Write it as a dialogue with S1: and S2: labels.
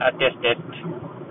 S1: attested